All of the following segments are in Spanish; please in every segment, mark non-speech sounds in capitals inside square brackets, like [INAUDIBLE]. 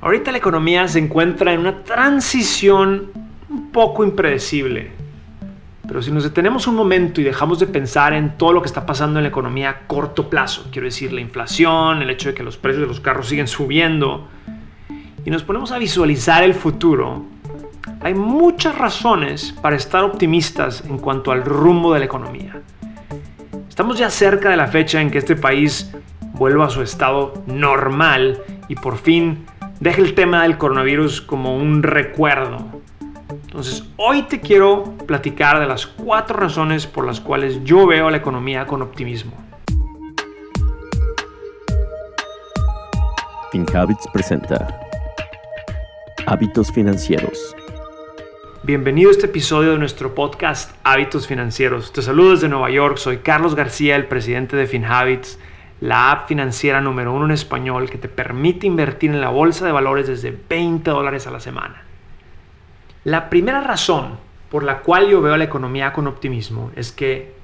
Ahorita la economía se encuentra en una transición un poco impredecible. Pero si nos detenemos un momento y dejamos de pensar en todo lo que está pasando en la economía a corto plazo, quiero decir la inflación, el hecho de que los precios de los carros siguen subiendo, y nos ponemos a visualizar el futuro, hay muchas razones para estar optimistas en cuanto al rumbo de la economía. Estamos ya cerca de la fecha en que este país vuelva a su estado normal y por fin deje el tema del coronavirus como un recuerdo. Entonces, hoy te quiero platicar de las cuatro razones por las cuales yo veo la economía con optimismo. FinHabits presenta Hábitos Financieros. Bienvenido a este episodio de nuestro podcast Hábitos Financieros. Te saludo desde Nueva York, soy Carlos García, el presidente de FinHabits la app financiera número uno en español que te permite invertir en la bolsa de valores desde 20 dólares a la semana. La primera razón por la cual yo veo la economía con optimismo es que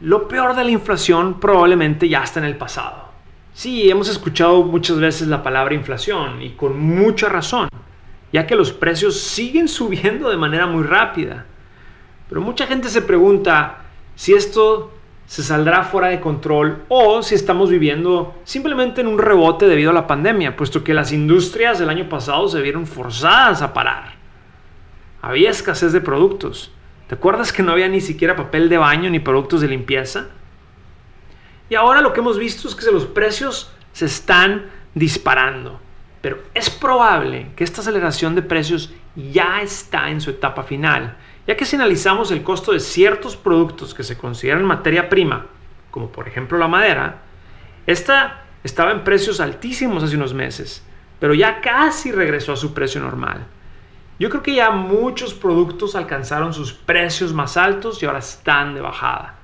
lo peor de la inflación probablemente ya está en el pasado. Sí, hemos escuchado muchas veces la palabra inflación y con mucha razón, ya que los precios siguen [LAUGHS] subiendo de manera muy rápida. Pero mucha gente se pregunta si esto se saldrá fuera de control o si estamos viviendo simplemente en un rebote debido a la pandemia, puesto que las industrias del año pasado se vieron forzadas a parar. Había escasez de productos. ¿Te acuerdas que no había ni siquiera papel de baño ni productos de limpieza? Y ahora lo que hemos visto es que los precios se están disparando. Pero es probable que esta aceleración de precios ya está en su etapa final ya que si analizamos el costo de ciertos productos que se consideran materia prima, como por ejemplo la madera, esta estaba en precios altísimos hace unos meses, pero ya casi regresó a su precio normal. Yo creo que ya muchos productos alcanzaron sus precios más altos y ahora están de bajada.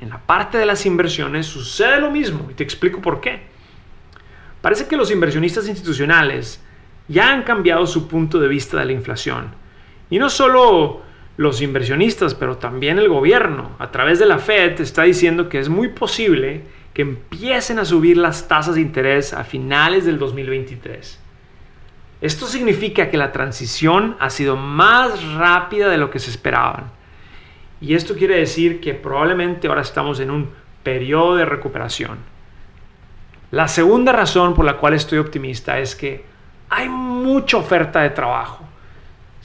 En la parte de las inversiones sucede lo mismo y te explico por qué. Parece que los inversionistas institucionales ya han cambiado su punto de vista de la inflación. Y no solo los inversionistas, pero también el gobierno, a través de la Fed, está diciendo que es muy posible que empiecen a subir las tasas de interés a finales del 2023. Esto significa que la transición ha sido más rápida de lo que se esperaban. Y esto quiere decir que probablemente ahora estamos en un periodo de recuperación. La segunda razón por la cual estoy optimista es que hay mucha oferta de trabajo.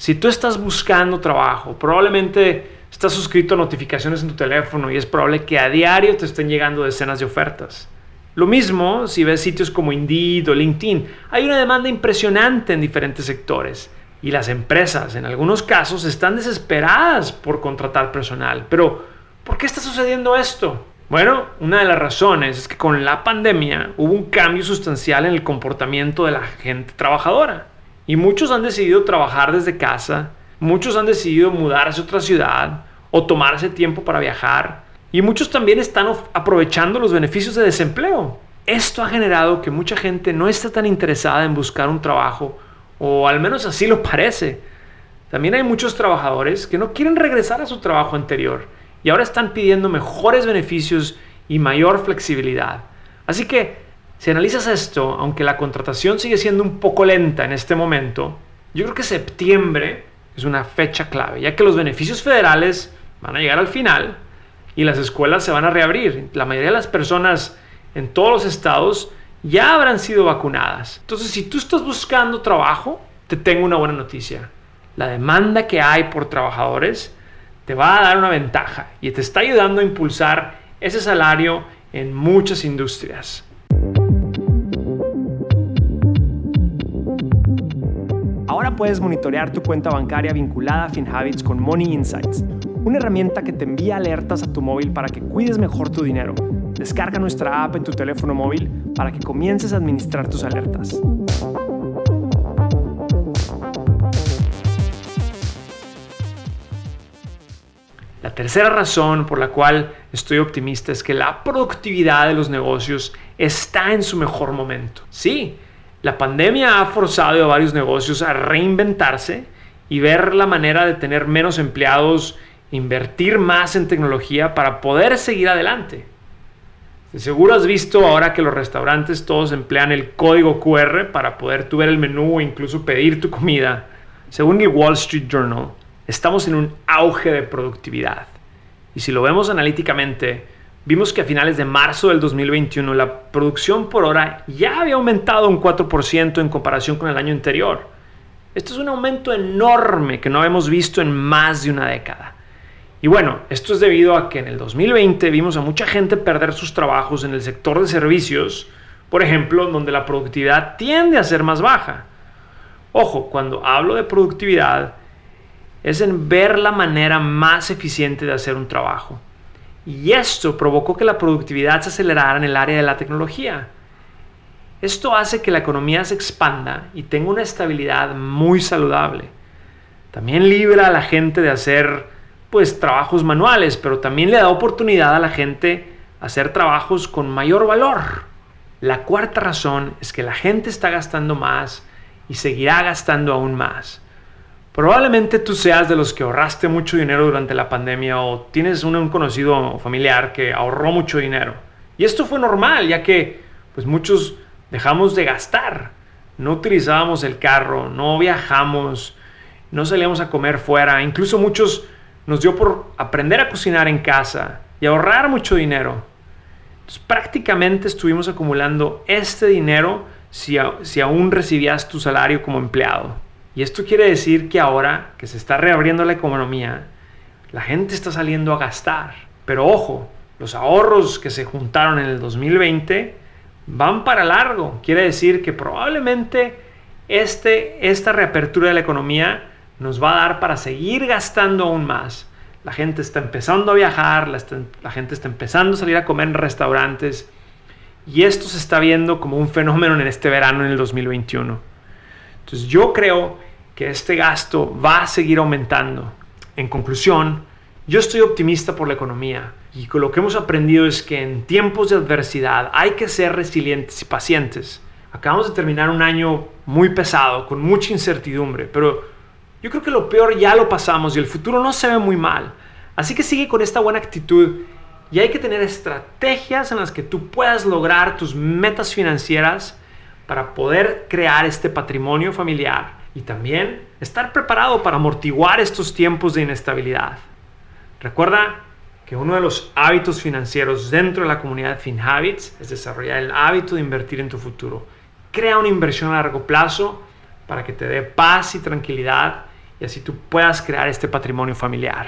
Si tú estás buscando trabajo, probablemente estás suscrito a notificaciones en tu teléfono y es probable que a diario te estén llegando decenas de ofertas. Lo mismo si ves sitios como Indeed o LinkedIn. Hay una demanda impresionante en diferentes sectores y las empresas en algunos casos están desesperadas por contratar personal. Pero, ¿por qué está sucediendo esto? Bueno, una de las razones es que con la pandemia hubo un cambio sustancial en el comportamiento de la gente trabajadora. Y muchos han decidido trabajar desde casa, muchos han decidido mudarse a otra ciudad o tomarse tiempo para viajar. Y muchos también están aprovechando los beneficios de desempleo. Esto ha generado que mucha gente no está tan interesada en buscar un trabajo, o al menos así lo parece. También hay muchos trabajadores que no quieren regresar a su trabajo anterior y ahora están pidiendo mejores beneficios y mayor flexibilidad. Así que si analizas esto, aunque la contratación sigue siendo un poco lenta en este momento, yo creo que septiembre es una fecha clave, ya que los beneficios federales van a llegar al final y las escuelas se van a reabrir. La mayoría de las personas en todos los estados ya habrán sido vacunadas. Entonces, si tú estás buscando trabajo, te tengo una buena noticia. La demanda que hay por trabajadores te va a dar una ventaja y te está ayudando a impulsar ese salario en muchas industrias. Puedes monitorear tu cuenta bancaria vinculada a FinHabits con Money Insights, una herramienta que te envía alertas a tu móvil para que cuides mejor tu dinero. Descarga nuestra app en tu teléfono móvil para que comiences a administrar tus alertas. La tercera razón por la cual estoy optimista es que la productividad de los negocios está en su mejor momento. Sí, la pandemia ha forzado a varios negocios a reinventarse y ver la manera de tener menos empleados, invertir más en tecnología para poder seguir adelante. De seguro has visto ahora que los restaurantes todos emplean el código QR para poder tu ver el menú o incluso pedir tu comida. Según el Wall Street Journal, estamos en un auge de productividad. Y si lo vemos analíticamente, vimos que a finales de marzo del 2021 la producción por hora ya había aumentado un 4% en comparación con el año anterior. Esto es un aumento enorme que no habíamos visto en más de una década. Y bueno, esto es debido a que en el 2020 vimos a mucha gente perder sus trabajos en el sector de servicios, por ejemplo, donde la productividad tiende a ser más baja. Ojo, cuando hablo de productividad, es en ver la manera más eficiente de hacer un trabajo. Y esto provocó que la productividad se acelerara en el área de la tecnología. Esto hace que la economía se expanda y tenga una estabilidad muy saludable. También libra a la gente de hacer pues trabajos manuales, pero también le da oportunidad a la gente hacer trabajos con mayor valor. La cuarta razón es que la gente está gastando más y seguirá gastando aún más. Probablemente tú seas de los que ahorraste mucho dinero durante la pandemia o tienes un, conocido familiar que ahorró mucho dinero. Y esto fue normal, ya que pues muchos dejamos de gastar. No utilizábamos el carro, no viajamos, no salíamos a comer fuera. Incluso muchos nos dio por aprender a cocinar en casa y ahorrar mucho dinero. prácticamente estuvimos acumulando este dinero si, si aún recibías tu salario como empleado. Y esto quiere decir que ahora que se está reabriendo la economía, la gente está saliendo a gastar. Pero ojo, los ahorros que se juntaron en el 2020 van para largo. Quiere decir que probablemente este, esta reapertura de la economía nos va a dar para seguir gastando aún más. La gente está empezando a viajar, la, gente está empezando a salir a comer en restaurantes y esto se está viendo como un fenómeno en este verano en el 2021. Yo creo que este gasto va a seguir aumentando. En conclusión, yo estoy optimista por la economía y lo que hemos aprendido es que en tiempos de adversidad hay que ser resilientes y pacientes. Acabamos de terminar un año muy pesado, con mucha incertidumbre, pero yo creo que lo peor ya lo pasamos y el futuro no se ve muy mal. Así que sigue con esta buena actitud y hay que tener estrategias en las que tú puedas lograr tus metas financieras para poder crear este patrimonio familiar y también estar preparado para amortiguar estos tiempos de inestabilidad. Recuerda que uno de los hábitos financieros dentro de la comunidad FinHabits es desarrollar el hábito de invertir en tu futuro. Crea una inversión a largo plazo para que te dé paz y tranquilidad y así tú puedas crear este patrimonio familiar.